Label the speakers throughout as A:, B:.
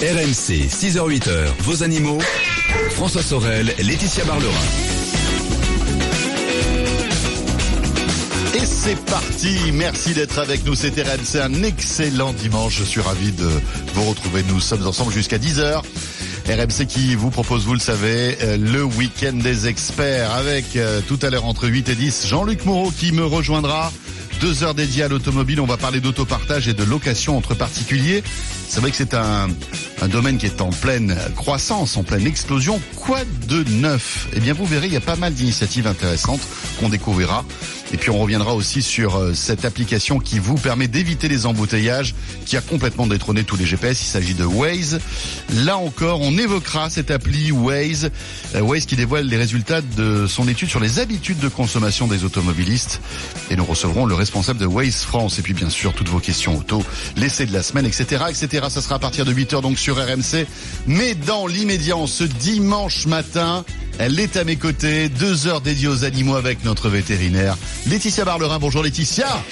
A: RMC, 6h-8h, vos animaux. François Sorel, Laetitia Barlerin.
B: Et c'est parti, merci d'être avec nous, c'est RMC, un excellent dimanche, je suis ravi de vous retrouver, nous sommes ensemble jusqu'à 10h. RMC qui vous propose, vous le savez, euh, le week-end des experts avec euh, tout à l'heure entre 8 et 10 Jean-Luc Moreau qui me rejoindra. Deux heures dédiées à l'automobile, on va parler d'autopartage et de location entre particuliers. C'est vrai que c'est un, un domaine qui est en pleine croissance, en pleine explosion. Quoi de neuf? Eh bien, vous verrez, il y a pas mal d'initiatives intéressantes qu'on découvrira. Et puis on reviendra aussi sur euh, cette application qui vous permet d'éviter les embouteillages, qui a complètement détrôné tous les GPS. Il s'agit de Waze. Là encore, on évoquera cette appli Waze, euh, Waze qui dévoile les résultats de son étude sur les habitudes de consommation des automobilistes. Et nous recevrons le responsable de Waze France. Et puis bien sûr, toutes vos questions auto, l'essai de la semaine, etc., etc. Ça sera à partir de 8h donc sur RMC. Mais dans l'immédiat, ce dimanche matin, elle est à mes côtés, deux heures dédiées aux animaux avec notre vétérinaire. Laetitia Barlerin, bonjour Laetitia.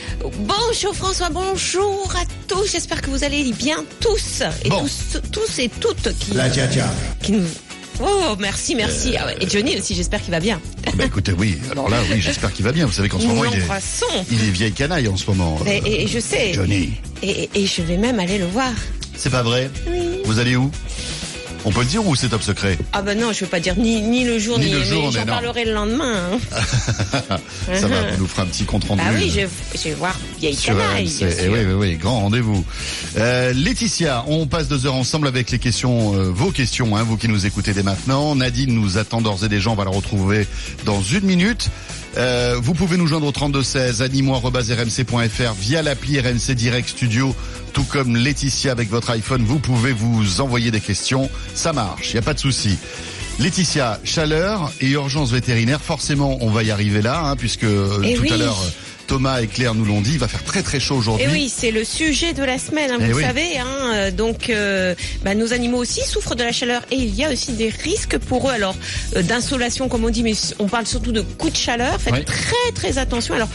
C: Bonjour François, bonjour à tous. J'espère que vous allez bien tous et
B: Bon.
C: tous, tous et toutes qui,
B: La tia tia.
C: qui nous. Oh merci merci Ah ouais, et Johnny aussi j'espère qu'il va bien.
B: Bah écoutez, oui, alors là, oui, j'espère qu'il va bien. Vous savez qu'en ce moment, il est, il est vieille canaille en ce moment.
C: Et,
B: euh,
C: et- et je sais.
B: Johnny.
C: Et, et je vais même aller le voir.
B: C'est pas vrai? Vous allez où? On peut le dire ou c'est top secret
C: Ah ben non, je veux pas dire ni, ni le jour
B: Ni
C: ni,
B: le jour,
C: j'en parlerai le lendemain. hein.
B: Ça va, vous nous ferez un petit compte rendu.
C: Ah oui,
B: euh,
C: je, je vais voir vieille canaille. Bien
B: Eh
C: sûr.
B: oui, oui, oui, grand rendez-vous. Euh, Laetitia, on passe deux heures ensemble avec les questions, euh, vos questions, hein, vous qui nous écoutez dès maintenant. Nadine nous attend d'ores et déjà, on va la retrouver dans une minute. Euh, vous pouvez nous joindre au 3216 animo@rmc.fr via l'appli RMC Direct Studio, tout comme Laetitia avec votre iPhone. Vous pouvez vous envoyer des questions, ça marche, il y a pas de souci. Laetitia, chaleur et urgence vétérinaire, forcément, on va y arriver là, hein, puisque euh,
C: Eh
B: tout à l'heure. Thomas et Claire nous l'ont dit, il va faire très très chaud aujourd'hui.
C: Et oui, c'est le sujet de la semaine, hein,
B: Eh
C: vous
B: oui.
C: savez. Hein, euh, donc, euh, bah, nos animaux aussi souffrent de la chaleur et il y a aussi des risques pour eux. Alors, euh, d'insolation, comme on dit, mais on parle surtout de coups de chaleur. Faites
B: Oui.
C: très très attention. Alors.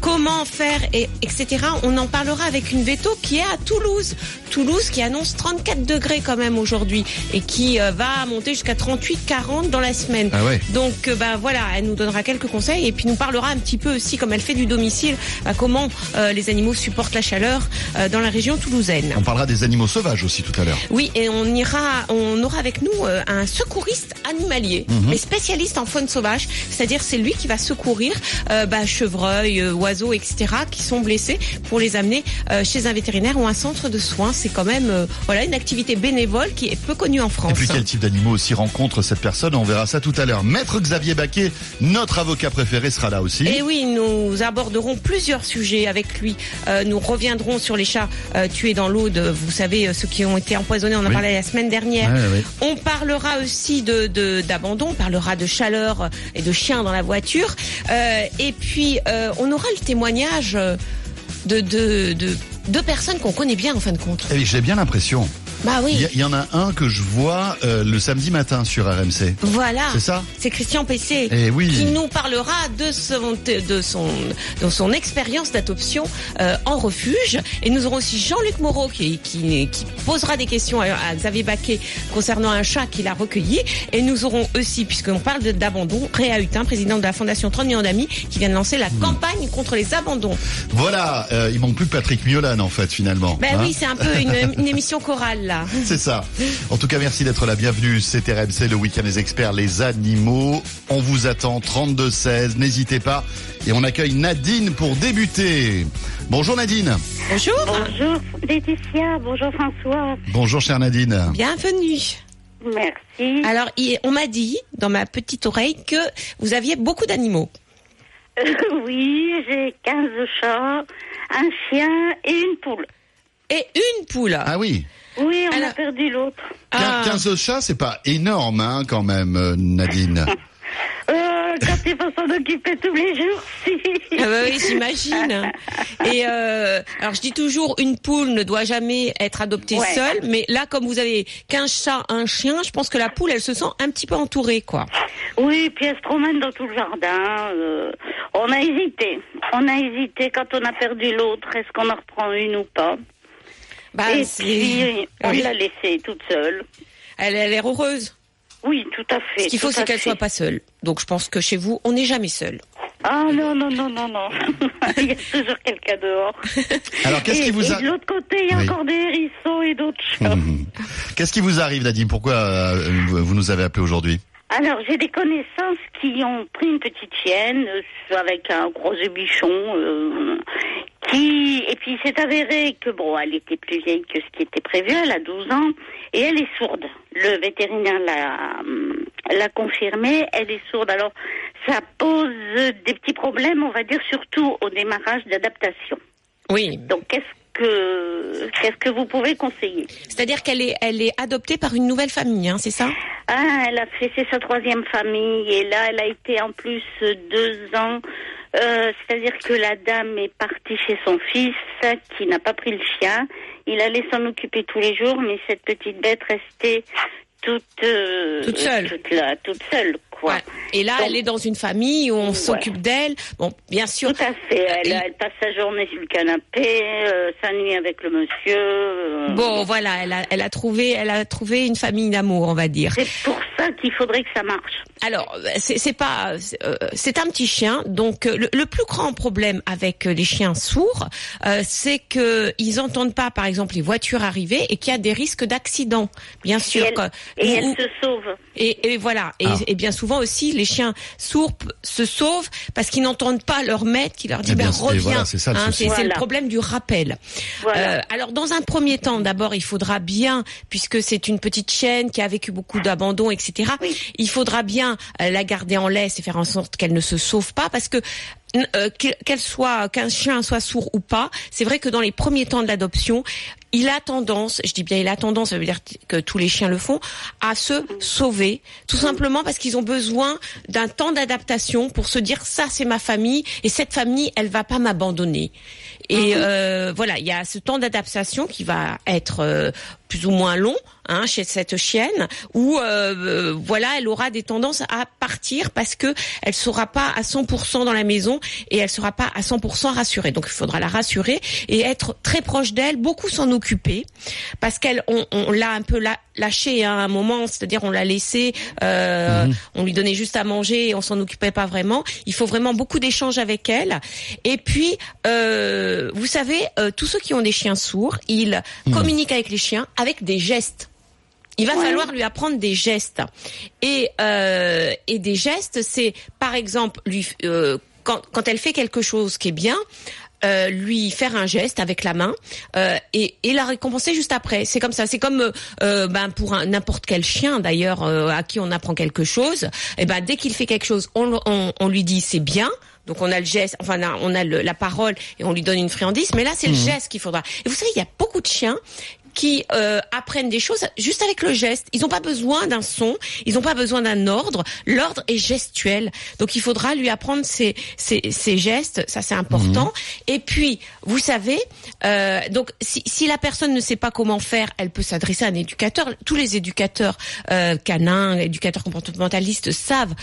C: Comment faire et etc. On en parlera avec une veto qui est à Toulouse. Toulouse qui annonce 34 degrés quand même aujourd'hui et qui euh, va monter jusqu'à 38-40 dans la semaine.
B: Ah ouais.
C: Donc euh, bah voilà, elle nous donnera quelques conseils et puis nous parlera un petit peu aussi, comme elle fait du domicile, bah, comment euh, les animaux supportent la chaleur euh, dans la région toulousaine.
B: On parlera des animaux sauvages aussi tout à l'heure.
C: Oui, et on ira, on aura avec nous euh, un secouriste animalier, mais spécialiste en faune sauvage, c'est-à-dire c'est lui qui va secourir euh, bah, chevreuils, euh, oiseaux, etc. qui sont blessés pour les amener euh, chez un vétérinaire ou un centre de soins. C'est quand même euh, voilà une activité bénévole qui est peu connue en France.
B: Et puis quel type d'animaux aussi rencontre cette personne? On verra ça tout à l'heure. Maître Xavier Baquet, notre avocat préféré, sera là aussi.
C: Et oui, nous aborderons plusieurs sujets avec lui. Euh, nous reviendrons sur les chats euh, tués dans l'eau, de, vous savez, ceux qui ont été empoisonnés, on en
B: Oui.
C: parlait la semaine dernière.
B: Ouais, ouais.
C: On parlera aussi de d'abandon, on parlera de chaleur et de chiens dans la voiture. Euh, et puis, on aura le témoignage euh, de, de, de, de personnes qu'on connaît bien en fin de compte.
B: Et j'ai bien l'impression.
C: Bah oui.
B: Il y, en a un que je vois euh, le samedi matin sur RMC.
C: Voilà.
B: C'est ça?
C: C'est Christian Pessé.
B: Eh oui.
C: Qui nous parlera de son, de son, de son expérience d'adoption euh, en refuge. Et nous aurons aussi Jean-Luc Moreau qui, qui, qui posera des questions à, à Xavier Baquet concernant un chat qu'il a recueilli. Et nous aurons aussi, puisqu'on parle d'abandon, Réa Hutin, président de la Fondation 30 millions d'amis, qui vient de lancer la campagne contre les abandons.
B: Voilà, euh, il manque plus Patrick Miolan en fait finalement.
C: Ben
B: Hein
C: oui, c'est un peu une, une émission chorale là.
B: C'est ça. En tout cas, merci d'être là. Bienvenue. C'est RMC, le week-end des experts, les animaux. On vous attend 32-16. N'hésitez pas. Et on accueille Nadine pour débuter. Bonjour Nadine.
C: Bonjour.
D: Bonjour Laetitia, bonjour François.
B: Bonjour chère Nadine.
C: Bienvenue.
D: Merci.
C: Alors, on m'a dit dans ma petite oreille que vous aviez beaucoup d'animaux.
D: Euh, oui, j'ai 15 chats, un chien et une poule.
C: Et une poule.
B: Ah oui.
D: Oui, on
C: Alors-
D: a perdu l'autre.
C: Ah.
B: 15 chats, c'est pas énorme hein, quand même, euh, Nadine.
D: Euh, quand il faut s'en occuper tous les jours, si.
C: Ah bah oui, j'imagine. Et euh, alors je dis toujours, une poule ne doit jamais être adoptée
D: Ouais.
C: seule, mais là, comme vous avez qu'un chat, un chien, je pense que la poule, elle se sent un petit peu entourée, quoi.
D: Oui, puis elle se promène dans tout le jardin. euh, on a hésité. On a hésité quand on a perdu l'autre. Est-ce qu'on en reprend une ou pas
C: Bah,
D: et puis, on
C: Oui.
D: l'a laissée toute seule.
C: Elle a l'air heureuse.
D: Oui, tout à fait.
C: Ce qu'il faut, c'est qu'elle soit pas seule. Donc je pense que chez vous, on n'est jamais seul.
D: Ah non, non, non, non, non. il y a toujours quelqu'un dehors.
B: Alors, qu'est-ce
D: et,
B: qui vous
D: et
B: a...
D: de l'autre côté, il y a
B: Oui.
D: encore des hérissons et d'autres.
B: Mhm. Qu'est-ce qui vous arrive, Nadine Pourquoi euh, vous vous nous avez appelé aujourd'hui?
D: Alors, j'ai des connaissances qui ont pris une petite chienne euh, avec un gros bichon. euh, qui et puis il s'est avéré que bon, elle était plus vieille que ce qui était prévu. Elle a 12 ans et elle est sourde. Le vétérinaire l'a hum, l'a confirmé. Elle est sourde. Alors, ça pose des petits problèmes, on va dire surtout au démarrage d'adaptation.
C: Oui.
D: Donc, qu'est-ce que qu'est-ce que vous pouvez conseiller
C: C'est-à-dire qu'elle est, elle est adoptée par une nouvelle famille, hein, c'est ça?
D: Ah, elle a fait c'est sa troisième famille et là, elle a été en plus deux ans. Euh, C'est-à-dire que la dame est partie chez son fils qui n'a pas pris le chien. Il allait s'en occuper tous les jours, mais cette petite bête restait toute euh,
C: Toute seule.
D: toute, là, toute seule, quoi.
C: Ouais. Et là,
D: Donc-
C: elle est dans une famille où on
D: Ouais.
C: s'occupe d'elle. Bon, bien sûr.
D: Tout à fait. Elle,
C: Et-
D: elle passe sa journée sur le canapé, euh, sa nuit avec le monsieur. euh,
C: Bon, voilà, elle a, elle a trouvé, elle a trouvé une famille d'amour, on va dire.
D: C'est pour ça qu'il faudrait que ça marche.
C: Alors, c'est pas, c'est, euh, c'est un petit chien. Donc, le, le plus grand problème avec les chiens sourds, euh, c'est que ils entendent pas, par exemple, les voitures arriver et qu'il y a des risques d'accident. Bien
D: Et
C: sûr.
D: elle,
C: que-
D: et elle
C: ou-
D: se sauve.
C: Et, et voilà. Et,
B: Ah.
C: et bien souvent aussi, les chiens sourds se sauvent parce qu'ils n'entendent pas leur maître qui leur dit
B: Eh bien,
C: ben,
B: c'est-
C: reviens.
B: voilà, c'est ça le
C: Hein,
B: souci.
C: c'est c'est le
D: Voilà.
C: problème du rappel.
D: Voilà.
C: Euh, alors dans un premier temps, d'abord, il faudra bien, puisque c'est une petite chienne qui a vécu beaucoup d'abandon, etc.
D: Oui.
C: Il faudra bien euh, la garder en laisse et faire en sorte qu'elle ne se sauve pas, parce que euh, que- qu'elle soit qu'un chien soit sourd ou pas, c'est vrai que dans les premiers temps de l'adoption, il a tendance, je dis bien il a tendance, ça veut dire que tous les chiens le font, à se sauver, tout simplement parce qu'ils ont besoin d'un temps d'adaptation pour se dire ça c'est ma famille et cette famille elle va pas m'abandonner. Et euh, voilà, il y a ce temps d'adaptation qui va être euh, plus ou moins long hein, chez cette chienne, où euh, euh, voilà, elle aura des tendances à partir parce que elle sera pas à 100% dans la maison et elle sera pas à 100% rassurée. Donc il faudra la rassurer et être très proche d'elle, beaucoup s'en occuper, parce qu'elle, on, on l'a un peu lâchée hein, à un moment, c'est-à-dire on l'a laissée, euh, on lui donnait juste à manger et on s'en occupait pas vraiment. Il faut vraiment beaucoup d'échanges avec elle. Et puis, euh, vous savez, euh, tous ceux qui ont des chiens sourds, ils communiquent avec les chiens avec des gestes. Il va
D: Ouais.
C: falloir lui apprendre des gestes. Et, euh, et des gestes, c'est par exemple lui euh, quand, quand elle fait quelque chose qui est bien. euh, lui faire un geste avec la main euh, et, et la récompenser juste après. C'est comme ça. C'est comme euh, euh, ben pour n'importe quel chien d'ailleurs euh, à qui on apprend quelque chose. Et ben dès qu'il fait quelque chose, on, on lui dit c'est bien. Donc on a le geste, enfin on a le- la parole et on lui donne une friandise. Mais là c'est le geste qu'il faudra. Et vous savez il y a beaucoup de chiens qui euh, apprennent des choses juste avec le geste. Ils n'ont pas besoin d'un son, ils n'ont pas besoin d'un ordre. L'ordre est gestuel. Donc il faudra lui apprendre ces gestes, ça c'est important. Et puis, vous savez, euh, donc si, si la personne ne sait pas comment faire, elle peut s'adresser à un éducateur. Tous les éducateurs euh, canins, éducateurs comportementalistes savent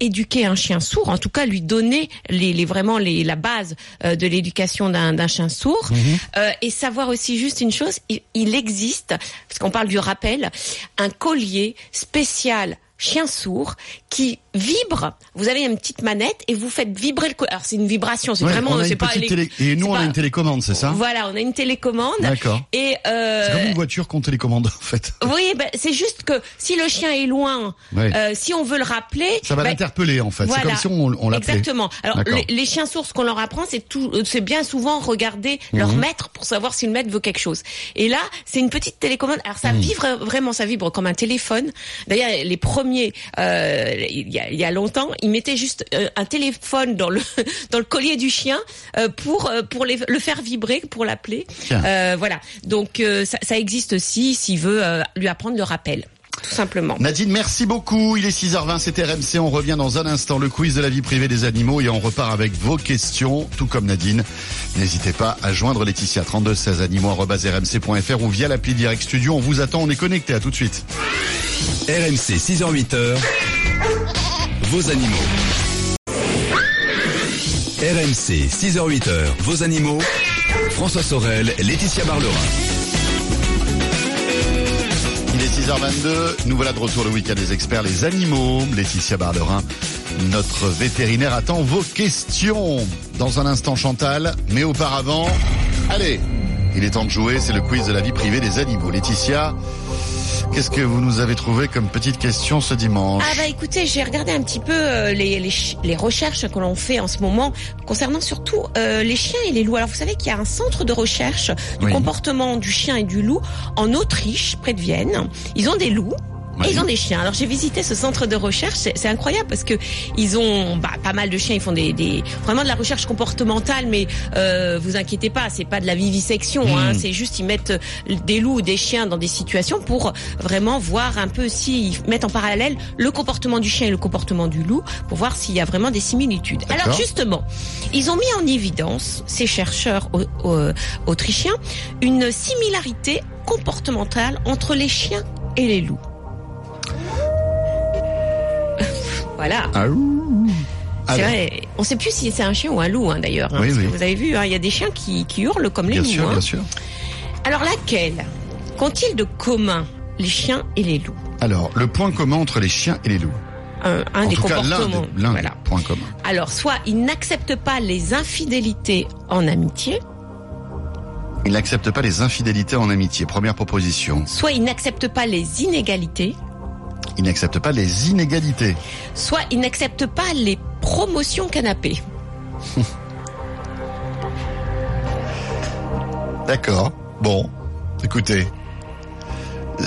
C: éduquer un chien sourd, en tout cas lui donner les, les vraiment les, la base de l'éducation d'un chien sourd. Euh, et savoir aussi juste une chose, il, il existe, parce qu'on parle du rappel, un collier spécial chien sourd qui vibre. Vous avez une petite manette et vous faites vibrer le. Alors c'est une vibration, c'est
B: Ouais,
C: vraiment c'est pas
B: télé... Et nous,
C: c'est
B: on a une télécommande, c'est ça?
C: Voilà, on a une télécommande.
B: D'accord.
C: Et euh,
B: C'est comme une voiture qu'on télécommande, en fait.
C: oui, ben, c'est juste que si le chien est loin,
B: Ouais.
C: euh, si on veut le rappeler,
B: Ça va
C: ben,
B: l'interpeller, en fait. C'est
C: voilà.
B: comme si on, on l'appelait.
C: Exactement. Alors les, les chiens sourds, ce qu'on leur apprend, c'est tout, euh, c'est bien souvent regarder
B: Mhm.
C: leur maître pour savoir si le maître veut quelque chose. Et là, c'est une petite télécommande. Alors ça
B: Mhm.
C: vibre vraiment, ça vibre comme un téléphone. D'ailleurs, les premiers, euh, il, y a, il y a longtemps, ils mettaient juste euh, un téléphone dans le dans le collier du chien euh, pour euh, pour les- le faire vibrer, pour l'appeler. Euh, voilà. Donc euh, ça, ça existe aussi s'il veut euh, lui apprendre le rappel, tout simplement.
B: Nadine, merci beaucoup. Il est 6h20, c'est RMC. On revient dans un instant. Le quiz de la vie privée des animaux et on repart avec vos questions, tout comme Nadine. N'hésitez pas à joindre Laetitia 32 16 animaux@rmc.fr ou via l'appli Direct Studio. On vous attend. On est connecté. À tout de suite.
A: RMC 6h-8h, vos animaux. RMC 6h-8h, vos animaux. François Sorel, Laetitia Barlerin.
B: 6h22, nous voilà de retour le week-end des experts, les animaux. Laetitia Barlerin, notre vétérinaire, attend vos questions. Dans un instant, Chantal, mais auparavant, allez, il est temps de jouer, c'est le quiz de la vie privée des animaux. Laetitia, Qu'est-ce que vous nous avez trouvé comme petite question ce dimanche
C: Ah bah écoutez, j'ai regardé un petit peu euh, les, les, les, recherches que l'on fait en ce moment concernant surtout euh, les chiens et les loups. Alors vous savez qu'il y a un centre de recherche du
B: Oui.
C: comportement du chien et du loup en Autriche, près de Vienne. Ils ont des loups. Et ils ont des chiens. Alors j'ai visité ce centre de recherche, c'est incroyable parce que ils ont bah, pas mal de chiens. Ils font des, des vraiment de la recherche comportementale, mais euh, vous inquiétez pas, c'est pas de la vivisection. Hein,
B: Mm.
C: c'est juste ils mettent des loups ou des chiens dans des situations pour vraiment voir un peu s'ils mettent en parallèle le comportement du chien et le comportement du loup pour voir s'il y a vraiment des similitudes. Alors justement, ils ont mis en évidence ces chercheurs au- au- autrichiens une similarité comportementale entre les chiens et les loups. Voilà.
B: Ah, ouh.
C: C'est
B: Alors,
C: vrai. On sait plus si c'est un chien ou un loup, hein, d'ailleurs. hein,
B: Oui, oui.
C: vous avez vu, hein, il y a des chiens qui, qui hurlent comme les
B: Bien
C: loups.
B: sûr,
C: hein.
B: bien sûr.
C: Alors laquelle qu'ont-ils de commun les chiens et les loups?
B: Alors, le point commun entre les chiens et les loups.
C: Un, un
B: en
C: des
B: tout cas, l'un
C: comportements.
B: des, l'un
C: voilà.
B: des points communs.
C: Alors, soit ils n'acceptent pas les infidélités en amitié,
B: Il n'accepte pas les infidélités en amitié. Première proposition.
C: soit ils n'acceptent pas les inégalités,
B: Il n'accepte pas les inégalités.
C: soit ils n'acceptent pas les promotions canapé.
B: D'accord. Bon, écoutez.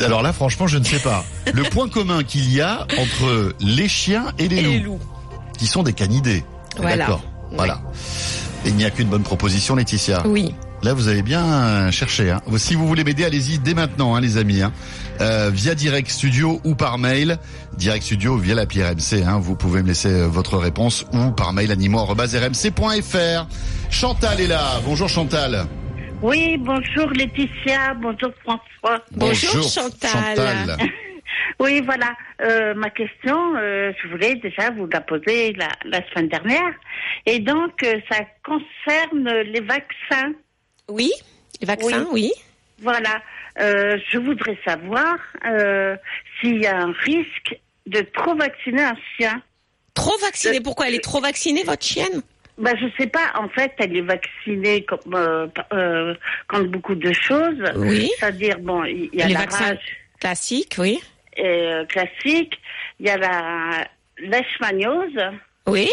B: Alors là, franchement, je ne sais pas. Le point commun qu'il y a entre les chiens et les
C: Et
B: loups,
C: les loups.
B: qui sont des canidés.
C: Voilà.
B: D'accord.
C: Ouais.
B: Voilà. Il n'y a qu'une bonne proposition, Laetitia.
C: Oui.
B: Là, vous avez bien cherché. Hein. Si vous voulez m'aider, allez-y dès maintenant, hein, les amis. Hein. Euh, via Direct Studio ou par mail. Direct Studio via l'appli RMC. Hein. Vous pouvez me laisser euh, votre réponse ou par mail animaux@rmc.fr. Chantal est là. Bonjour Chantal.
E: Oui, bonjour Laetitia, bonjour François.
C: Bonjour, Chantal.
E: Oui, voilà, euh, ma question, euh, je voulais déjà vous la poser la, la semaine dernière. Et donc, euh, ça concerne les vaccins.
C: Oui. Les vaccins, oui.
E: Voilà, euh, je voudrais savoir euh, s'il y a un risque de trop vacciner un chien.
C: Trop vaccinée. Pourquoi elle est trop vaccinée, votre chienne?
E: Ben, je sais pas, en fait, elle est vaccinée comme, euh, euh, contre beaucoup de choses.
C: Oui.
E: C'est-à-dire, bon, il y a
C: Les
E: la
C: vaccins
E: rage
C: classiques, oui.
E: euh, classique, il y a la leishmaniose,
C: Oui.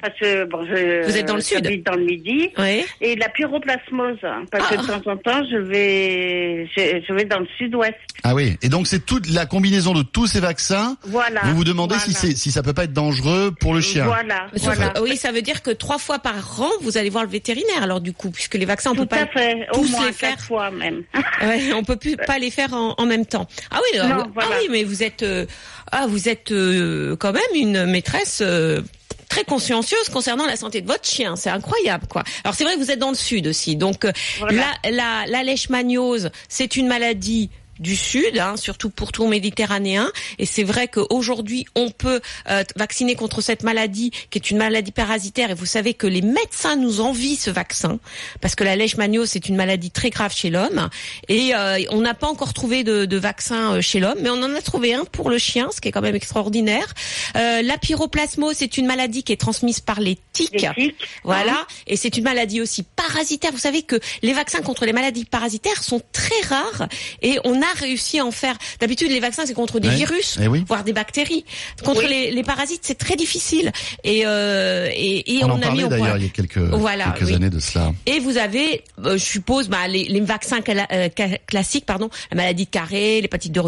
E: parce que bon, je,
C: Vous êtes dans le sud.
E: j'habite dans le midi,
C: Oui.
E: et la pyroplasmose, hein, parce
C: Ah.
E: que de temps en temps, je vais, je, je vais dans le sud-ouest.
B: Ah oui. Et donc c'est toute la combinaison de tous ces vaccins.
E: Voilà.
B: Vous vous demandez si c'est si ça peut pas être dangereux pour le chien.
E: Voilà, voilà.
C: oui, ça veut dire que trois fois par an, vous allez voir le vétérinaire. Alors du coup, puisque les vaccins, on
E: Tout
C: peut pas
E: à fait, au
C: tous
E: moins
C: les faire.
E: fois même.
C: Ouais, on peut plus pas les faire en, en même temps. Ah oui, alors,
E: Non,
C: ah
E: voilà.
C: oui, mais vous êtes euh, ah vous êtes euh, quand même une maîtresse euh, très consciencieuse concernant la santé de votre chien. C'est incroyable, quoi. Alors c'est vrai que vous êtes dans le sud aussi, donc euh,
E: Voilà.
C: la la la leishmaniose, c'est une maladie du sud, hein, surtout pour tout méditerranéen. Et c'est vrai qu'aujourd'hui, on peut euh, vacciner contre cette maladie, qui est une maladie parasitaire. Et vous savez que les médecins nous envient ce vaccin, parce que la leishmaniose, c'est une maladie très grave chez l'homme. Et euh, on n'a pas encore trouvé de, de vaccin euh, chez l'homme, mais on en a trouvé un pour le chien, ce qui est quand même extraordinaire. Euh, la pyroplasmose, c'est une maladie qui est transmise par les tiques.
E: Les tiques,
C: Voilà, et c'est une maladie aussi parasitaire. Vous savez que les vaccins contre les maladies parasitaires sont très rares et on a réussi à en faire. D'habitude, les vaccins c'est contre des
B: Ouais.
C: virus,
B: Eh oui.
C: voire des bactéries. Contre
E: Oui.
C: les, les parasites, c'est très difficile. Et euh, et, et
B: On,
C: on,
B: en
C: a mis au point.
B: d'ailleurs il y a quelques
C: Voilà,
B: quelques
C: oui.
B: années de cela.
C: Et vous avez, euh, je suppose, bah, les, les vaccins euh, classiques, pardon, la maladie de Carré, l'hépatite de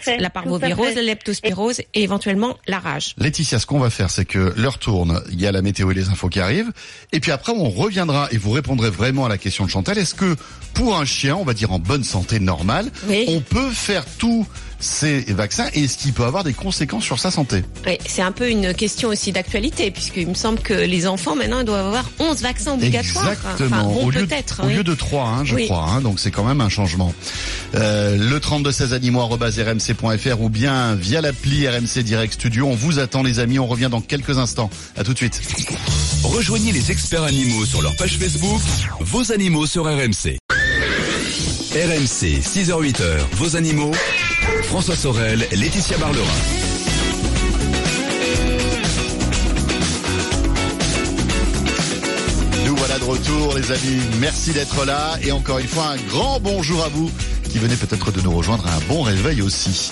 E: fait,
C: la parvovirose, la leptospirose et éventuellement la rage.
B: Laetitia, ce qu'on va faire, c'est que l'heure tourne, il y a la météo et les infos qui arrivent, et puis après on reviendra et vous répondrez vraiment à la question de Chantal. Est-ce que pour un chien, on va dire en bonne santé normale,
C: Oui.
B: on peut faire tous ces vaccins et est-ce qu'il peut avoir des conséquences sur sa santé
C: Oui, c'est un peu une question aussi d'actualité, puisqu'il me semble que les enfants maintenant ils doivent avoir 11 vaccins obligatoires.
B: Exactement.
C: Enfin, bon,
B: au lieu,
C: peut-être.
B: au
C: oui.
B: lieu de 3, hein, je
C: Oui.
B: crois. Hein, donc c'est quand même un changement. Euh, le 32 16 animaux@rmc.fr ou bien via l'appli RMC Direct Studio. On vous attend les amis. On revient dans quelques instants. À tout de suite.
A: Rejoignez les experts animaux sur leur page Facebook, vos animaux sur RMC. RMC, 6h-8h, vos animaux, François Sorel, Laetitia Barlerin.
B: Nous voilà de retour, les amis. Merci d'être là. Et encore une fois, un grand bonjour à vous qui venez peut-être de nous rejoindre. Un bon réveil aussi.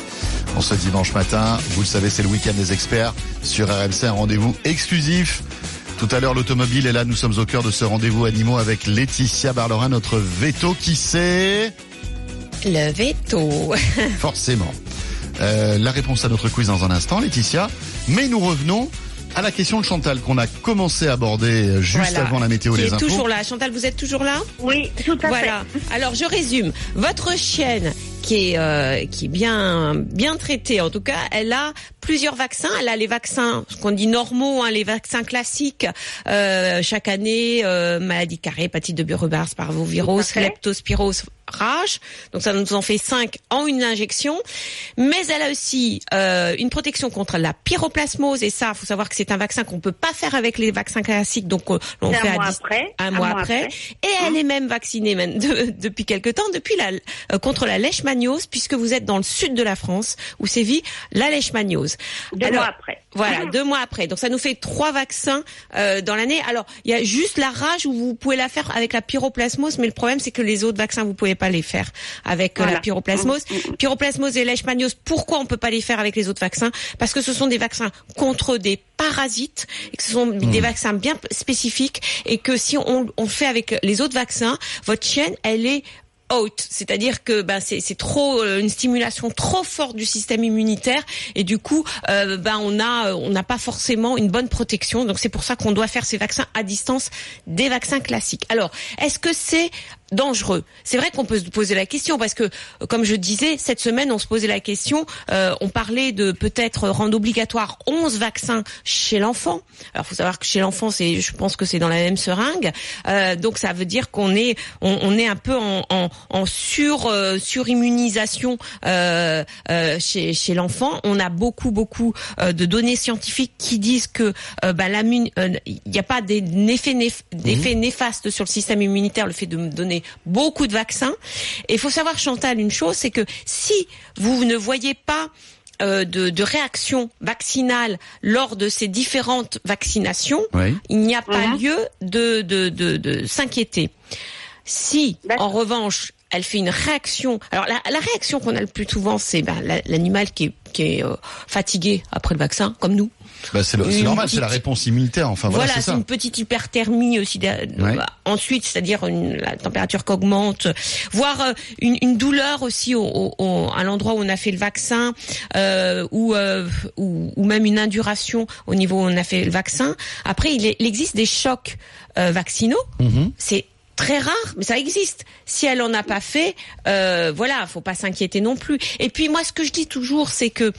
B: En ce dimanche matin, vous le savez, c'est le week-end des experts sur RMC, un rendez-vous exclusif. Tout à l'heure, l'automobile est là. Nous sommes au cœur de ce rendez-vous animaux avec Laetitia Barlerin, notre veto qui sait...
C: Le veto.
B: Forcément. Euh, la réponse à notre quiz dans un instant, Laetitia. Mais nous revenons à la question de Chantal qu'on a commencé à aborder juste
C: Voilà.
B: avant la météo
C: Qui
B: des
C: est
B: infos.
C: toujours là. Chantal, vous êtes toujours là?
E: Oui, tout à
C: Voilà. Alors je résume. Votre chienne qui est euh, qui est bien bien traitée en tout cas, elle a plusieurs vaccins. Elle a les vaccins ce qu'on dit normaux, hein, les vaccins classiques euh, chaque année, euh, maladie carrée, hépatite de Burgers, parvovirus,
E: à
C: leptospirose, rage. Donc ça nous en fait cinq en une injection. Mais elle a aussi euh, une protection contre la pyroplasmose et ça, faut savoir que c'est un vaccin qu'on peut pas faire avec les vaccins classiques. Donc euh, on fait
E: un
C: à
E: mois
C: dis-
E: après.
C: un mois après. Et elle est même vaccinée même de- depuis quelque temps, depuis la, euh, contre la leishmaniose, puisque vous êtes dans le sud de la France où sévit la leishmaniose.
E: Deux
C: Alors,
E: mois après.
C: Voilà, deux mois après. Donc ça nous fait trois vaccins euh, dans l'année. Alors il y a juste la rage où vous pouvez la faire avec la pyroplasmose, mais le problème c'est que les autres vaccins vous pouvez pas les faire avec euh, la pyroplasmose. Pyroplasmose et leishmaniose. Pourquoi on peut pas les faire avec les autres vaccins? Parce que ce sont des vaccins contre des parasites et que ce sont des vaccins bien spécifiques et que si on, on fait avec les autres vaccins, votre chienne elle est c'est-à-dire que ben c'est trop euh, une stimulation trop forte du système immunitaire. Et du coup ben on a euh, on n'a pas forcément une bonne protection. Donc c'est pour ça qu'on doit faire ces vaccins à distance des vaccins classiques. Alors est-ce que c'est dangereux C'est vrai qu'on peut se poser la question parce que euh, comme je disais cette semaine on se posait la question euh, on parlait de peut-être rendre obligatoire 11 vaccins chez l'enfant. Alors faut savoir que chez l'enfant c'est je pense que c'est dans la même seringue Euh, donc ça veut dire qu'on est on, on est un peu en, en, en sur euh, surimmunisation chez chez l'enfant. On a beaucoup beaucoup de données scientifiques qui disent que bah, il n'y a pas des effets néf- d'effets néfastes sur le système immunitaire le fait de me donner beaucoup de vaccins. Et il faut savoir Chantal une chose, c'est que si vous ne voyez pas euh, de, de réaction vaccinale lors de ces différentes vaccinations,
B: Oui.
C: il n'y a pas lieu de, de, de, de s'inquiéter. Si, en revanche, elle fait une réaction, alors la, la réaction qu'on a le plus souvent, c'est ben, la- l'animal qui est, qui est euh, fatigué après le vaccin, comme nous.
B: Bah, c'est le- c'est
C: Une
B: normal, c'est la réponse immunitaire. Enfin voilà,
C: Voilà,
B: c'est
C: une petite hyperthermie aussi.
B: Ouais.
C: bah, Ensuite, c'est-à-dire une, la température qui augmente, voire euh, une, une douleur aussi au, au- au- à l'endroit où on a fait le vaccin, euh, ou, euh, ou ou même une induration au niveau où on a fait le vaccin. Après, il, est- il existe des chocs euh, vaccinaux.
B: Mhm.
C: C'est très rare, mais ça existe. Si elle en a pas fait, euh, voilà, faut pas s'inquiéter non plus. Et puis moi, ce que je dis toujours, c'est que,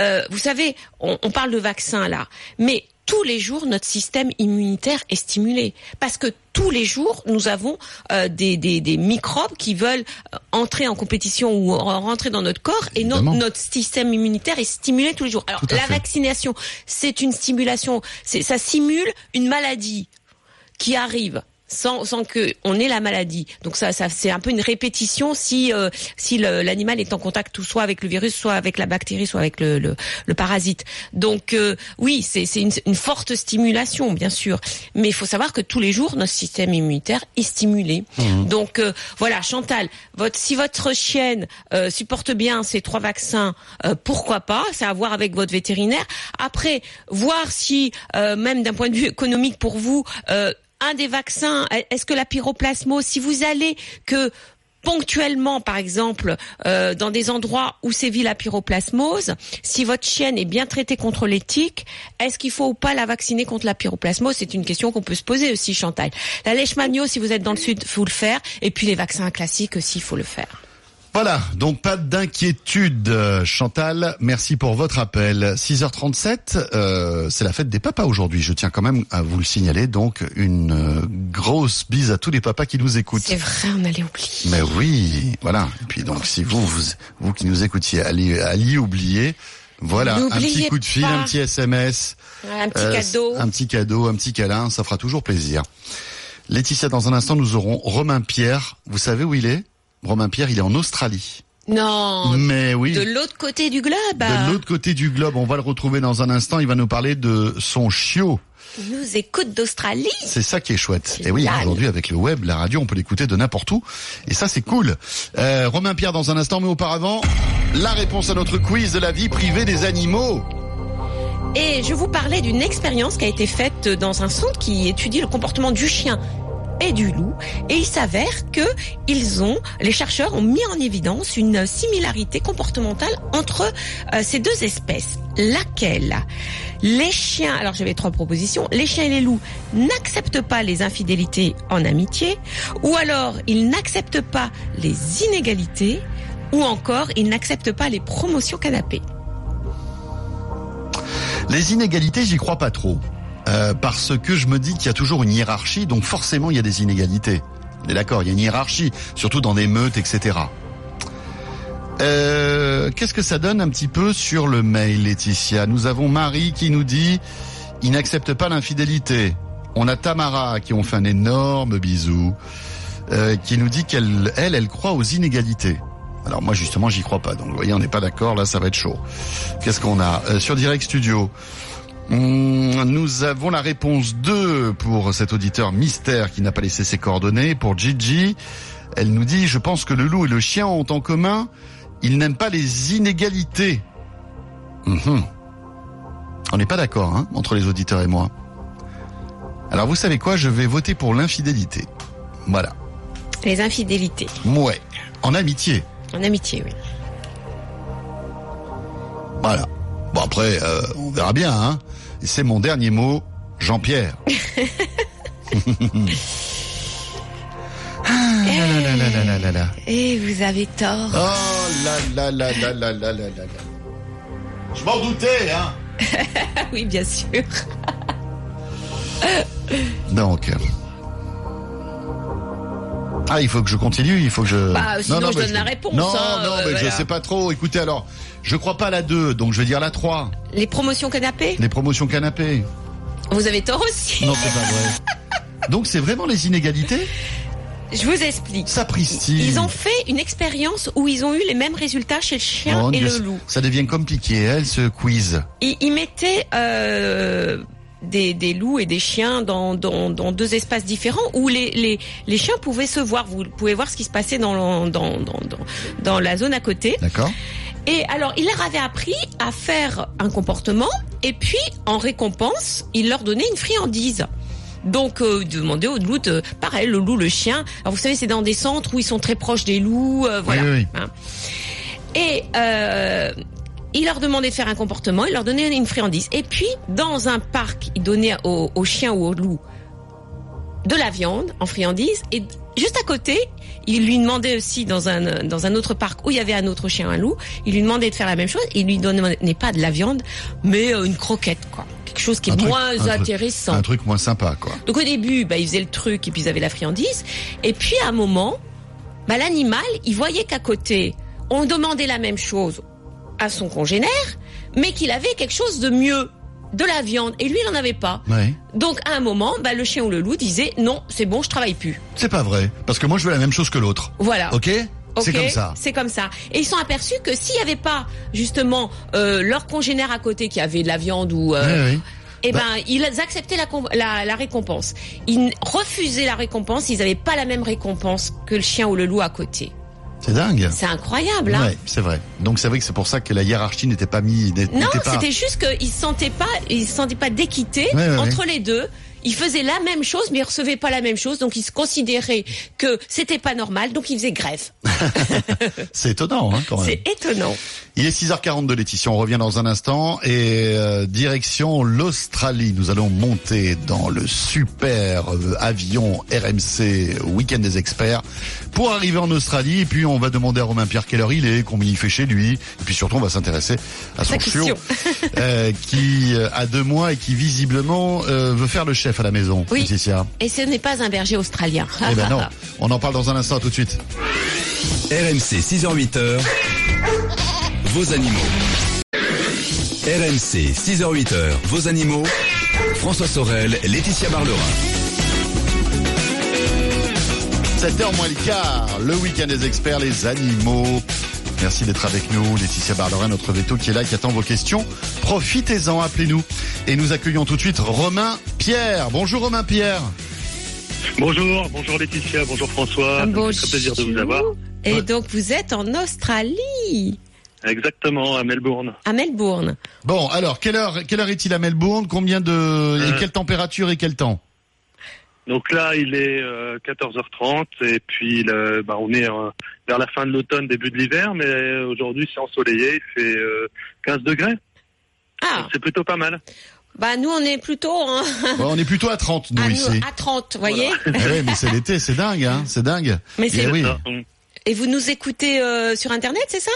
C: euh, vous savez, on, on parle de vaccin là, mais tous les jours, notre système immunitaire est stimulé parce que tous les jours, nous avons euh, des, des, des microbes qui veulent euh, entrer en compétition ou en- rentrer dans notre corps et no- notre système immunitaire est stimulé tous les jours. Alors la
B: fait.
C: vaccination, c'est une stimulation, c'est ça simule une maladie qui arrive sans, sans que on ait la maladie. Donc ça, ça c'est un peu une répétition si euh, si l'animal est en contact soit avec le virus, soit avec la bactérie, soit avec le, le, le parasite. Donc euh, oui, c'est c'est une, une forte stimulation bien sûr, mais il faut savoir que tous les jours notre système immunitaire est stimulé. Donc euh, voilà, Chantal, votre si votre chienne euh, supporte bien ces trois vaccins, euh, pourquoi pas? C'est à voir avec votre vétérinaire. Après, voir si euh, même d'un point de vue économique pour vous. Un des vaccins, est-ce que la pyroplasmose, si vous allez que ponctuellement, par exemple, euh, dans des endroits où sévit la pyroplasmose, si votre chienne est bien traitée contre les tiques, est-ce qu'il faut ou pas la vacciner contre la pyroplasmose? C'est une question qu'on peut se poser aussi, Chantal. La leishmaniose, si vous êtes dans le sud, faut le faire. Et puis les vaccins classiques aussi, il faut le faire.
B: Voilà, donc pas d'inquiétude, euh, Chantal. Merci pour votre appel. 6h37, euh, c'est la fête des papas aujourd'hui. Je tiens quand même à vous le signaler. Donc une euh, grosse bise à tous les papas qui nous écoutent.
C: C'est vrai, on allait oublier.
B: Mais oui, voilà. Et puis donc si vous, vous, vous qui nous écoutiez, allez, allez oublier. Voilà, un petit coup de fil,
C: pas.
B: un petit SMS,
C: Un petit
B: euh,
C: cadeau.
B: un petit cadeau, un petit câlin, ça fera toujours plaisir. Laetitia, dans un instant, nous aurons Romain Pierre. Vous savez où il est? Romain Pierre, il est en Australie.
C: Non.
B: Mais oui.
C: De l'autre côté du globe.
B: De l'autre côté du globe, on va le retrouver dans un instant. Il va nous parler de son chiot.
C: Il nous écoute d'Australie.
B: C'est ça qui est chouette. Et oui, aujourd'hui avec le web, la radio, on peut l'écouter de n'importe où. Et ça, c'est cool. Euh, Romain Pierre dans un instant, mais auparavant, la réponse à notre quiz de la vie privée des animaux.
C: Et je vous parlais d'une expérience qui a été faite dans un centre qui étudie le comportement du chien et du loup. Et il s'avère que les chercheurs ont mis en évidence une similarité comportementale entre euh, ces deux espèces. Laquelle? Les chiens, alors j'avais trois propositions, les chiens et les loups n'acceptent pas les infidélités en amitié, ou alors ils n'acceptent pas les inégalités, ou encore ils n'acceptent pas les promotions canapé.
B: Les inégalités, j'y crois pas trop. Euh, parce que je me dis qu'il y a toujours une hiérarchie, donc forcément il y a des inégalités. On est d'accord, il y a une hiérarchie, surtout dans des meutes, etc. Euh, Qu'est-ce que ça donne un petit peu sur le mail, Laetitia? Nous avons Marie qui nous dit il n'accepte pas l'infidélité. On a Tamara qui ont fait un énorme bisou, euh, qui nous dit qu'elle, elle, elle croit aux inégalités. Alors moi justement j'y crois pas. Donc vous voyez on n'est pas d'accord là ça va être chaud. Qu'est-ce qu'on a? Euh, sur Direct Studio Nous avons la réponse 2 pour cet auditeur mystère qui n'a pas laissé ses coordonnées. Pour Gigi, elle nous dit je pense que le loup et le chien ont en commun ils n'aiment pas les inégalités. Mhm. On n'est pas d'accord hein, entre les auditeurs et moi. Alors vous savez quoi Je vais voter pour l'infidélité. Voilà.
C: Les infidélités
B: Ouais. En amitié.
C: en amitié, oui.
B: Voilà. Bon après, euh, on verra bien. Hein. C'est mon dernier mot, Jean-Pierre. ah.
C: Et vous avez tort.
B: Oh là là là là là là là là là. Je m'en doutais, hein.
C: Ah oui, bien sûr.
B: Donc. Ah, il faut que je continue, il faut que je.
C: Bah, sinon, je
B: mais
C: donne la réponse,
B: Non,
C: hein,
B: non,
C: euh,
B: mais je
C: voilà.
B: sais pas trop. Écoutez, alors, je crois pas à la 2, donc je vais dire la 3.
C: Les promotions canapé?
B: Les promotions canapé.
C: Vous avez tort aussi.
B: Non, c'est pas vrai. Donc c'est vraiment les inégalités?
C: Je vous explique.
B: Sapristi.
C: Ils ont fait une expérience où ils ont eu les mêmes résultats chez le chien
B: Oh,
C: et
B: Dieu,
C: le loup.
B: Ça devient compliqué, elle, ce quiz.
C: Ils, ils mettaient euh, des, des loups et des chiens dans, dans, dans deux espaces différents où les, les, les chiens pouvaient se voir. Vous pouvez voir ce qui se passait dans, le- dans, dans, dans, dans la zone à côté.
B: D'accord
C: Et alors, il leur avait appris à faire un comportement et puis, en récompense, il leur donnait une friandise. Donc, euh, demander au loup, de, pareil, le loup, le chien. Alors, vous savez, c'est dans des centres où ils sont très proches des loups, euh, voilà.
B: oui, oui.
C: Hein. Et euh, il leur demandait de faire un comportement, il leur donnait une friandise. Et puis, dans un parc, il donnait aux, aux chiens ou aux loups de la viande en friandise. Et juste à côté, il lui demandait aussi dans un dans un autre parc où il y avait un autre chien, un loup, il lui demandait de faire la même chose. Il lui donnait pas de la viande, mais euh, une croquette, quoi. Quelque chose qui est
B: Un truc-
C: moins
B: truc-
C: intéressant.
B: Un truc moins sympa, quoi.
C: Donc au début, bah, ils faisaient le truc et puis ils avaient la friandise. Et puis à un moment, bah, l'animal, il voyait qu'à côté, on demandait la même chose à son congénère, mais qu'il avait quelque chose de mieux, de la viande. Et lui, il n'en avait pas.
B: Ouais.
C: Donc à un moment, bah, le chien ou le loup disait non, c'est bon, je travaille plus.
B: C'est pas vrai. Parce que moi, je veux la même chose que l'autre.
C: Voilà.
B: Ok? C'est comme ça.
C: C'est comme ça. Et ils sont aperçus que s'il n'y avait pas justement euh, leur congénère à côté qui avait de la viande ou euh,
B: Ouais, ouais.
C: eh
B: Bah-
C: ben, ils acceptaient la, la récompense. Ils refusaient la récompense, ils n'avaient pas la même récompense que le chien ou le loup à côté.
B: C'est dingue.
C: C'est incroyable, hein
B: Ouais, c'est vrai. Donc c'est vrai que c'est pour ça que la hiérarchie n'était pas mise.
C: Non,
B: pas...
C: c'était juste qu'ils ne sentaient pas, ils se sentaient pas d'équité
B: Ouais, ouais,
C: entre les deux. Ils faisaient la même chose, mais ils recevaient pas la même chose, donc ils se considéraient que c'était pas normal, donc ils faisaient grève.
B: C'est étonnant, hein, quand même.
C: C'est étonnant.
B: Il est 6h42 Laetitia, on revient dans un instant et euh, direction l'Australie. Nous allons monter dans le super euh, avion RMC Week-end des experts pour arriver en Australie et puis on va demander à Romain Pierre quelle heure il est, combien il fait chez lui et puis surtout on va s'intéresser à son chiot euh, qui a deux mois et qui visiblement euh, veut faire le chef à la maison.
C: Oui.
B: Laetitia.
C: Et ce n'est pas un berger australien.
B: Eh ben non, on en parle dans un instant tout de suite.
A: RMC 6h-8h, vos animaux. RMC 6h-8h, vos animaux. François Sorel, Laetitia Barlerin.
B: 7h moins le quart, le week-end des experts, les animaux. Merci d'être avec nous. Laetitia Barlerin, notre veto qui est là, qui attend vos questions. Profitez-en, appelez-nous. Et nous accueillons tout de suite Romain Pierre. Bonjour Romain Pierre.
F: Bonjour, bonjour Laetitia, bonjour François. Me fait très plaisir de vous avoir.
C: Et donc vous êtes en Australie
F: Exactement, à Melbourne.
C: À Melbourne.
B: Bon, alors, quelle heure, quelle heure est-il à Melbourne? Combien de, et
F: Euh.
B: quelle température et quel temps?
F: Donc là, il est euh, 14h30 et puis le- bah, on est euh, vers la fin de l'automne, début de l'hiver, mais aujourd'hui c'est ensoleillé, il fait euh, 15 degrés.
C: Ah,
F: C'est plutôt pas mal.
C: bah nous on est plutôt hein,
B: Bon, On est plutôt à 30, nous,
C: à, nous-
B: ici.
C: à 30, voyez
B: Eh ouais, mais c'est l'été, c'est dingue, hein, c'est dingue.
C: Mais
B: Eh
C: c'est
B: oui.
F: On-
C: Et vous nous écoutez euh, sur internet, c'est ça?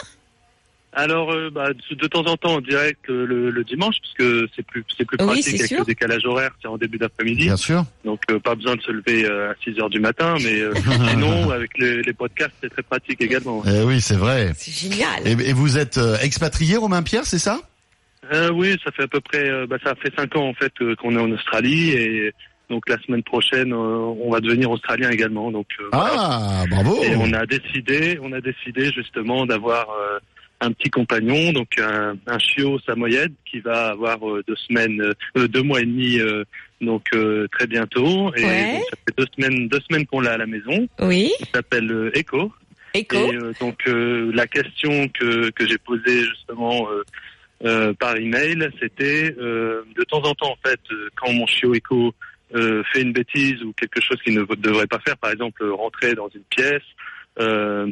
F: Alors, euh, bah, de, de temps en temps en direct euh, le, le dimanche, parce que c'est plus c'est plus
C: Oui,
F: pratique
C: c'est
F: avec
C: sûr.
F: le décalage horaire, c'est en début d'après-midi.
B: Bien sûr.
F: Donc euh, pas besoin de se lever euh, à 6 heures du matin, mais euh, sinon avec les, les podcasts c'est très pratique également.
B: Eh oui, c'est vrai.
C: C'est génial.
B: Et, et vous êtes euh, expatrié, Romain Pierre, c'est ça?
F: Euh, oui, ça fait à peu près, euh, bah, ça fait cinq ans en fait euh, qu'on est en Australie et donc la semaine prochaine euh, on va devenir australien également. Donc euh, voilà.
B: Ah, bravo.
F: et on a décidé, on a décidé justement d'avoir euh, un petit compagnon, donc un, un chiot samoyède qui va avoir euh, deux semaines, euh, deux mois et demi, euh, donc euh, très bientôt. Et
C: Ouais.
F: donc, ça fait deux semaines, deux semaines qu'on l'a à la maison.
C: Oui,
F: Il s'appelle euh, Echo.
C: écho.
F: Et euh, donc euh, la question que, que j'ai posée justement euh, euh, par email, c'était euh, de temps en temps en fait quand mon chiot Echo euh, fait une bêtise ou quelque chose qu'il ne devrait pas faire, par exemple rentrer dans une pièce. euh,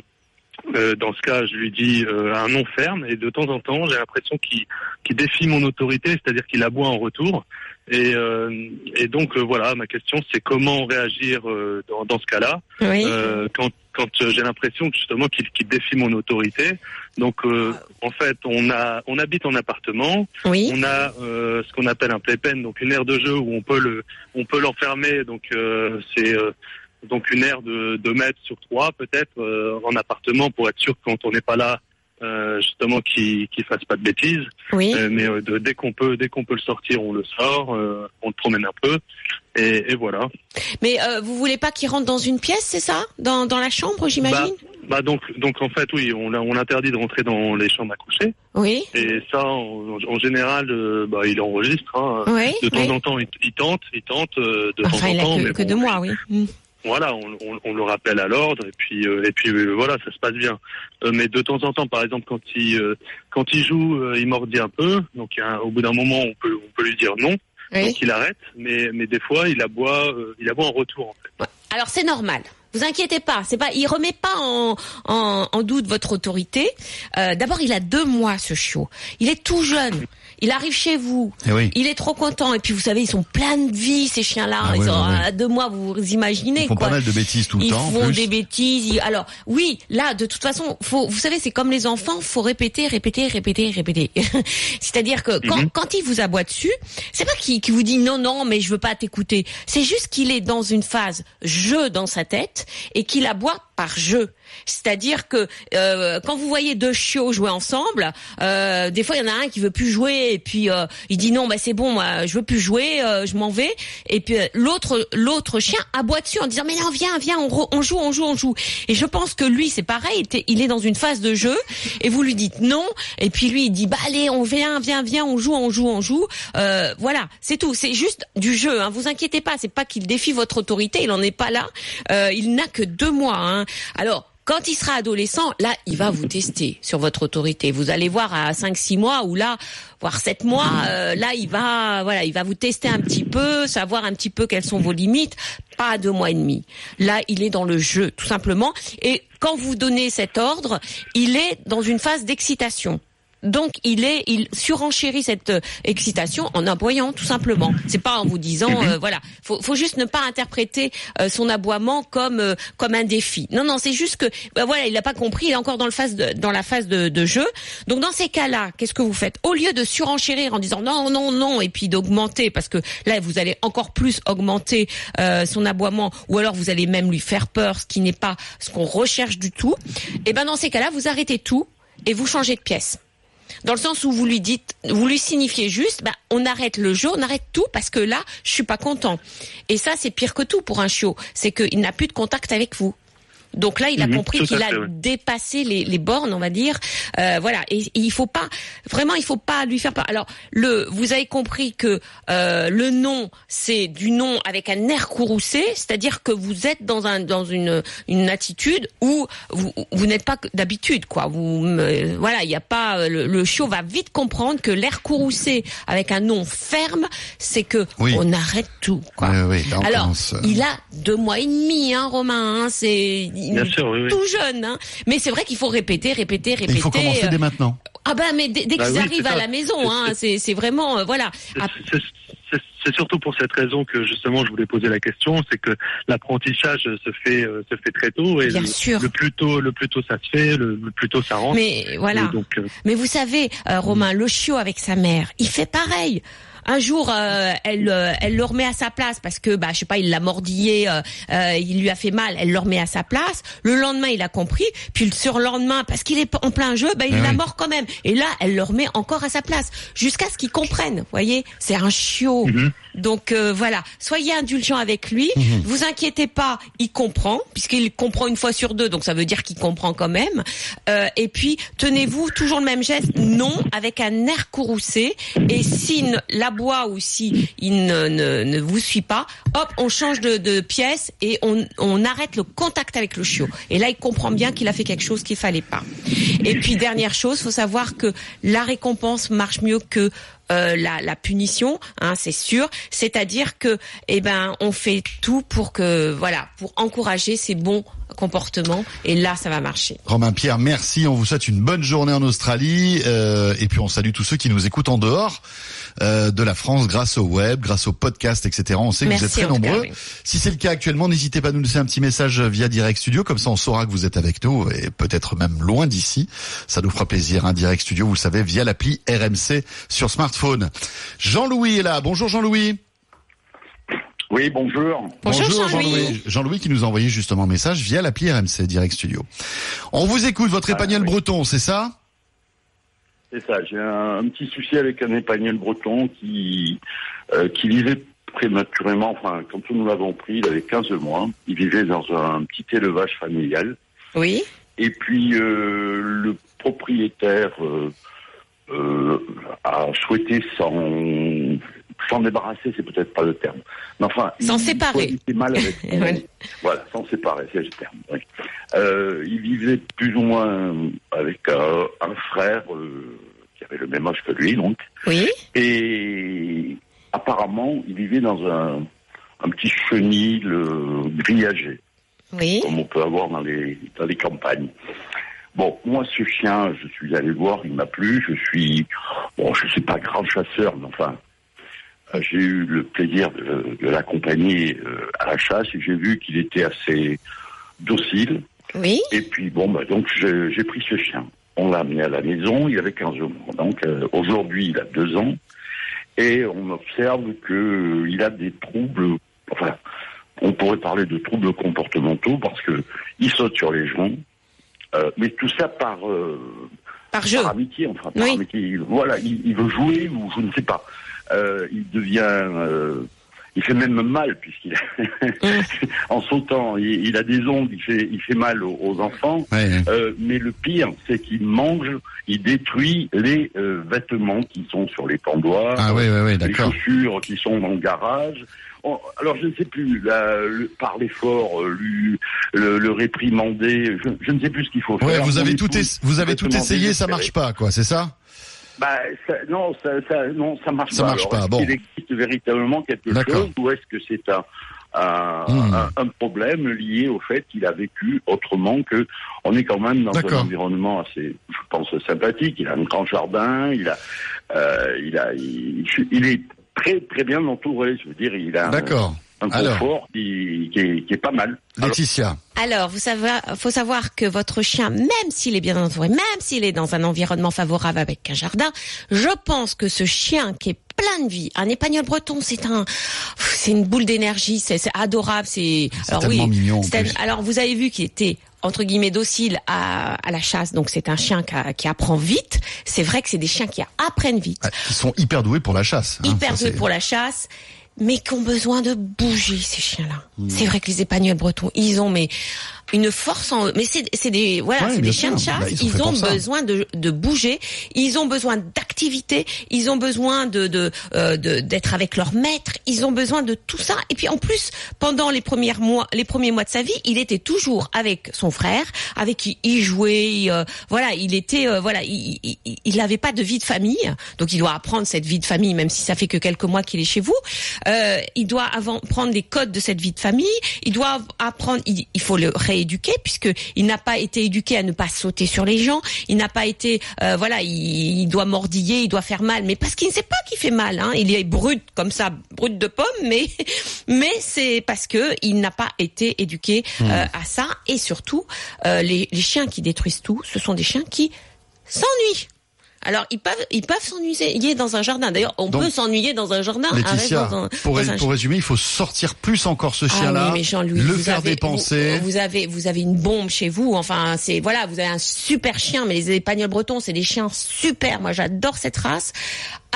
F: euh, dans ce cas, je lui dis euh, un nom ferme et de temps en temps, j'ai l'impression qu'il qu'il défie mon autorité, c'est-à-dire qu'il aboie en retour. Et, euh, et donc euh, voilà, ma question c'est comment réagir euh, dans, dans ce cas-là
C: Oui.
F: euh, quand, quand j'ai l'impression justement qu'il qu'il défie mon autorité. Donc euh, en fait, on a on habite en appartement,
C: oui.
F: on a euh, ce qu'on appelle un playpen, donc une aire de jeu où on peut le on peut l'enfermer. Donc euh, c'est euh, donc une aire de 2 mètres sur 3 peut-être euh, en appartement pour être sûr que quand on n'est pas là euh, justement qu'il qu'il fasse pas de bêtises.
C: Oui.
F: Euh, mais de- dès qu'on peut dès qu'on peut le sortir, on le sort, on le promène un peu et, et voilà.
C: Mais vous voulez pas qu'il rentre dans une pièce, c'est ça? Dans, dans la chambre, j'imagine?
F: Bah donc donc en fait oui, on on l'interdit de rentrer dans les chambres à coucher
C: Oui.
F: et ça en, en général bah il enregistre hein.
C: Oui.
F: De temps
C: oui.
F: en temps il, il tente, il tente de
C: Enfin,
F: temps
C: il
F: en temps
C: que,
F: mais
C: que
F: bon,
C: deux mois, oui.
F: Voilà, on, on, on le rappelle à l'ordre et puis et puis euh, voilà, ça se passe bien. Euh, mais de temps en temps, par exemple, quand il euh, quand il joue, euh, il mordit un peu. Donc au bout d'un moment, on peut on peut lui dire non,
C: Oui.
F: donc il arrête. Mais mais des fois, il aboie euh, il aboie en retour. En fait.
C: Alors c'est normal. Vous inquiétez pas, c'est pas, il remet pas en, en, en doute votre autorité. Euh, D'abord, il a deux mois ce chiot. Il est tout jeune. Il arrive chez vous.
B: Eh oui.
C: Il est trop content. Et puis vous savez, ils sont pleins de vie ces chiens-là.
B: Ah
C: ils ont à deux mois, vous vous imaginez
B: Ils font
C: quoi.
B: pas mal de bêtises tout le
C: ils
B: temps. en
C: font
B: plus.
C: des bêtises. ils- Alors oui, là, de toute façon, faut, vous savez, c'est comme les enfants, faut répéter, répéter, répéter, répéter. C'est-à-dire que quand,
F: Mhm.
C: quand il vous aboie dessus, c'est pas qu'il qu'il vous dit non, non, mais je veux pas t'écouter. C'est juste qu'il est dans une phase jeu dans sa tête et qu'il aboie par jeu. C'est-à-dire que euh, quand vous voyez deux chiots jouer ensemble, euh, des fois il y en a un qui veut plus jouer et puis euh, il dit non, bah c'est bon, moi je veux plus jouer, euh, je m'en vais. Et puis euh, l'autre l'autre chien aboie dessus en disant mais non viens viens on, re- on joue on joue on joue. Et je pense que lui c'est pareil, il est dans une phase de jeu et vous lui dites non et puis lui il dit bah allez on vient viens viens on joue on joue on joue. Euh, voilà c'est tout, c'est juste du jeu. Hein. Vous inquiétez pas, c'est pas qu'il défie votre autorité, il en est pas là. Il n'a que deux mois. Hein. Alors quand il sera adolescent, là, il va vous tester sur votre autorité. Vous allez voir à 5-6 mois ou là, voire 7 mois, euh, là, il va, voilà, il va vous tester un petit peu, savoir un petit peu quelles sont vos limites. Pas deux mois et demi. Là, il est dans le jeu, tout simplement. Et quand vous donnez cet ordre, il est dans une phase d'excitation. Donc il est, il surenchérit cette euh, excitation en aboyant tout simplement. C'est pas en vous disant, euh, voilà, faut, faut juste ne pas interpréter euh, son aboiement comme euh, comme un défi. Non non, c'est juste que, ben voilà, il n'a pas compris, il est encore dans le phase de, dans la phase de, de jeu. Donc dans ces cas-là, qu'est-ce que vous faites? Au lieu de surenchérir en disant non non non et puis d'augmenter parce que là vous allez encore plus augmenter euh, son aboiement ou alors vous allez même lui faire peur, ce qui n'est pas ce qu'on recherche du tout. Et ben dans ces cas-là, vous arrêtez tout et vous changez de pièce dans le sens où vous lui dites, vous lui signifiez juste, bah, on arrête le jeu, on arrête tout parce que là, je suis pas content. Et ça, c'est pire que tout pour un chiot, c'est qu'il n'a plus de contact avec vous. Donc là, il a
F: Mhm,
C: compris qu'il a
F: fait, oui.
C: dépassé les, les bornes, on va dire. Euh, voilà. Et, et il faut pas, vraiment, il faut pas lui faire peur. Alors, le, vous avez compris que euh, le nom, c'est du nom avec un air courroucé, c'est-à-dire que vous êtes dans un dans une une attitude où vous vous n'êtes pas d'habitude, quoi. Vous, me- voilà, il n'y a pas euh, le, le chiot va vite comprendre que l'air courroucé avec un nom ferme, c'est que
B: Oui.
C: on arrête tout, quoi.
B: Oui, oui, là, on
C: Alors,
B: commence, euh,
C: il a deux mois et demi, hein, Romain. Hein, c'est
F: Bien sûr, oui, oui.
C: tout jeune, hein. Mais c'est vrai qu'il faut répéter, répéter,
B: Et
C: répéter.
B: il faut commencer
C: euh,
B: dès maintenant.
C: Ah ben, mais dès, dès
F: Bah
C: qu'ils
F: oui,
C: arrivent à la maison,
F: C'est-
C: hein,
F: c'est-
C: vraiment euh, voilà. Ah,
F: C'est- surtout pour cette raison que justement je voulais poser la question, c'est que l'apprentissage se fait euh, se fait très tôt et
C: Bien
F: le,
C: sûr.
F: le plus tôt le plus tôt ça se fait, le, le plus tôt ça rentre.
C: mais voilà.
F: Donc euh,
C: Mais vous savez, euh, Romain, le chiot avec sa mère, il fait pareil. Un jour, euh, elle, euh, elle le remet à sa place parce que, bah, je sais pas, il l'a mordillé, euh, euh, il lui a fait mal. Elle le remet à sa place. Le lendemain, il a compris. Puis le surlendemain, parce qu'il est en plein jeu, bah, il
B: Ah
C: la
B: oui.
C: mord quand même. Et là, elle le remet encore à sa place jusqu'à ce qu'il comprenne. Vous voyez, c'est un chiot.
F: Mhm.
C: Donc euh, voilà, soyez indulgents avec lui.
B: Mhm.
C: Vous inquiétez pas, il comprend puisqu'il comprend une fois sur deux, donc ça veut dire qu'il comprend quand même. Euh, et puis tenez-vous toujours le même geste, non, avec un air courroucé. Et s'il l'aboie ou si il ne, ne, ne vous suit pas, hop, on change de, de pièce et on, on arrête le contact avec le chiot. Et là, il comprend bien qu'il a fait quelque chose qu'il fallait pas. Et puis dernière chose, faut savoir que la récompense marche mieux que euh, la, la punition, hein, c'est sûr. C'est-à-dire que, eh ben, on fait tout pour que, voilà, pour encourager ces bons comportements. Et là, ça va marcher.
B: Romain Pierre, merci. On vous souhaite une bonne journée en Australie. euh, et puis on salue tous ceux qui nous écoutent en dehors euh, de la France grâce au web, grâce au podcast, etc. On sait que vous êtes très
C: cas,
B: nombreux.
C: oui.
B: Si c'est le cas actuellement, n'hésitez pas à nous laisser un petit message via Direct Studio. Comme ça, on saura que vous êtes avec nous et peut-être même loin d'ici. Ça nous fera plaisir. Hein, Direct Studio, vous le savez, via l'appli RMC sur smartphone. Jean-Louis est là. Bonjour Jean-Louis.
G: Oui, bonjour.
C: Bonjour, Jean-Louis.
B: Jean-Louis. Jean-Louis qui nous a envoyé justement un message via l'appli RMC Direct Studio. On vous écoute, votre
G: Ah,
B: épagnol
G: oui.
B: breton, c'est ça?
G: C'est ça, j'ai un, un petit souci avec un épagnol breton qui, euh, qui vivait prématurément, enfin, quand nous l'avons pris, il avait 15 mois. Il vivait dans un petit élevage familial.
C: Oui.
G: Et puis, euh, le propriétaire euh, euh, a souhaité s'en s'en débarrasser, c'est peut-être pas le terme. Mais enfin,
C: S'en
G: il
C: séparer.
G: mal avec. Voilà, s'en séparer, c'est le terme. oui. Euh, il vivait plus ou moins avec euh, un frère euh, qui avait le même âge que lui, donc.
C: Oui.
G: Et apparemment, il vivait dans un, un petit chenil euh, grillagé
C: Oui.
G: comme on peut avoir dans les, dans les campagnes. Bon, moi, ce chien, je suis allé voir, il m'a plu. Je suis, bon, je suis pas grand chasseur, mais enfin, j'ai eu le plaisir de, de l'accompagner à la chasse et j'ai vu qu'il était assez docile.
C: Oui.
G: Et puis, bon, bah, donc, j'ai pris ce chien. On l'a amené à la maison, il avait 15 mois. Donc, euh, aujourd'hui, il a deux ans. Et on observe que il a des troubles, enfin, on pourrait parler de troubles comportementaux parce que il saute sur les gens, euh, mais tout ça par, euh,
C: Par jeu.
G: par amitié, enfin, par
C: Oui.
G: amitié. Il- Voilà, il, il veut jouer ou je ne sais pas. Euh, il devient, euh, il fait même mal puisqu'il, en sautant, il, il a des ongles, il fait, il fait mal aux, aux enfants.
B: Ouais.
G: Euh, mais le pire, c'est qu'il mange, il détruit les euh, vêtements qui sont sur les pendoirs,
B: Ah
G: les chaussures qui sont dans le garage. On- alors je ne sais plus, la, le, parler fort, euh, lui, le, le réprimander, je, je ne sais plus ce qu'il faut
B: Ouais,
G: faire.
B: vous avez tout, es- vous avez tout essayé, ça marche pas, quoi, c'est ça?
G: Bah, ça, non, ça, ça, non, ça marche
B: Ça
G: pas.
B: marche
G: Alors,
B: pas, bon.
G: qu'il existe véritablement quelque chose ou est-ce que c'est un, un,
B: Hmm.
G: un, un problème lié au fait qu'il a vécu autrement que on est quand même dans un environnement assez, je pense, sympathique. Il a un grand jardin, il a, euh, il a, il, il est très très bien entouré. Je veux dire, il a un,
B: D'accord.
G: Un
B: Alors.
G: confort qui, qui, est, qui est pas mal. Alors,
B: Laetitia.
C: Alors, vous savez, faut savoir que votre chien, même s'il est bien entouré, même s'il est dans un environnement favorable avec un jardin, je pense que ce chien qui est plein de vie, un épagnol breton, c'est un, c'est une boule d'énergie, c'est c'est adorable, c'est.
B: C'est tellement mignon, en
C: c'est-
B: plus.
C: Alors, vous avez vu qu'il était entre guillemets docile à, à la chasse, donc c'est un chien qui, a- qui apprend vite. C'est vrai que c'est des chiens qui apprennent vite
B: Ah, Qui sont hyper doués pour la chasse. hein,
C: hyper doués pour la chasse, mais qui ont besoin de bouger ces chiens-là. C'est vrai que les épagnols bretons, ils ont mais une force en eux. Mais c'est c'est des voilà,
B: Ouais,
C: c'est des chiens de chasse.
B: Bah, ils
C: ont besoin de, de bouger, ils ont besoin d'activité, ils ont besoin de de euh, de- d'être avec leur maître, ils ont besoin de tout ça. Et puis en plus, pendant les premiers mois, les premiers mois de sa vie, il était toujours avec son frère, avec qui il jouait. il, euh, voilà, il était euh, voilà, il il- il- il n'avait pas de vie de famille, donc il doit apprendre cette vie de famille, même si ça fait que quelques mois qu'il est chez vous. Euh, il doit avant prendre les codes de cette vie de famille. Il doit apprendre. Il, il faut le rééduquer puisque il n'a pas été éduqué à ne pas sauter sur les gens. Il n'a pas été euh, voilà. Il, il doit mordiller, il doit faire mal, mais parce qu'il ne sait pas qu'il fait mal. Hein. Il est brut comme ça, brut de pomme, mais mais c'est parce que il n'a pas été éduqué euh, à ça. Et surtout, euh, les, les chiens qui détruisent tout, ce sont des chiens qui s'ennuient. Alors ils peuvent ils peuvent s'ennuyer dans un jardin. D'ailleurs, on
B: Donc,
C: peut s'ennuyer dans un jardin.
B: Laetitia,
C: un-
B: pour,
C: un-
B: pour résumer, il faut sortir plus encore ce
C: ah
B: chien-là,
C: oui,
B: le faire
C: avez-
B: dépenser.
C: Vous, vous avez, vous avez une bombe chez vous. Enfin, c'est voilà, vous avez un super chien. Mais les Espagnols bretons, c'est des chiens super. Moi, j'adore cette race.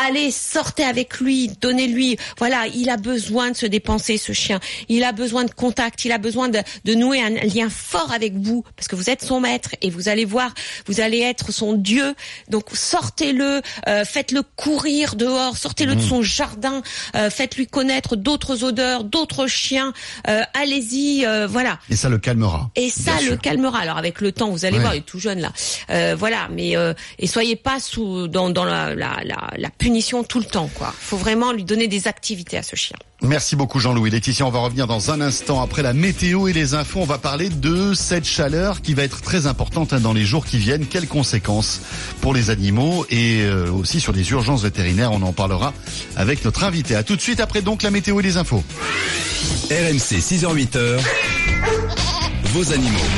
C: Allez, sortez avec lui, donnez-lui. Voilà, il a besoin de se dépenser, ce chien. Il a besoin de contact. Il a besoin de, de nouer un lien fort avec vous, parce que vous êtes son maître et vous allez voir, vous allez être son dieu. Donc sortez-le, euh, faites-le courir dehors, sortez-le de son jardin, euh, faites-lui connaître d'autres odeurs, d'autres chiens. Euh, Allez-y, euh, voilà.
B: Et ça le calmera.
C: Et ça le
B: sûr.
C: calmera. Alors avec le temps, vous allez
B: Ouais.
C: voir, il est tout jeune là. Euh, voilà, mais euh, et soyez pas sous dans, dans la, la, la, la punition tout le temps, quoi. Faut vraiment lui donner des activités à ce chien.
B: Merci beaucoup Jean-Louis. Laetitia, on va revenir dans un instant après la météo et les infos. On va parler de cette chaleur qui va être très importante hein, dans les jours qui viennent. Quelles conséquences pour les animaux et euh, aussi sur les urgences vétérinaires? On en parlera avec notre invité. À tout de suite après donc la météo et les infos.
A: RMC 6h-8h, vos animaux.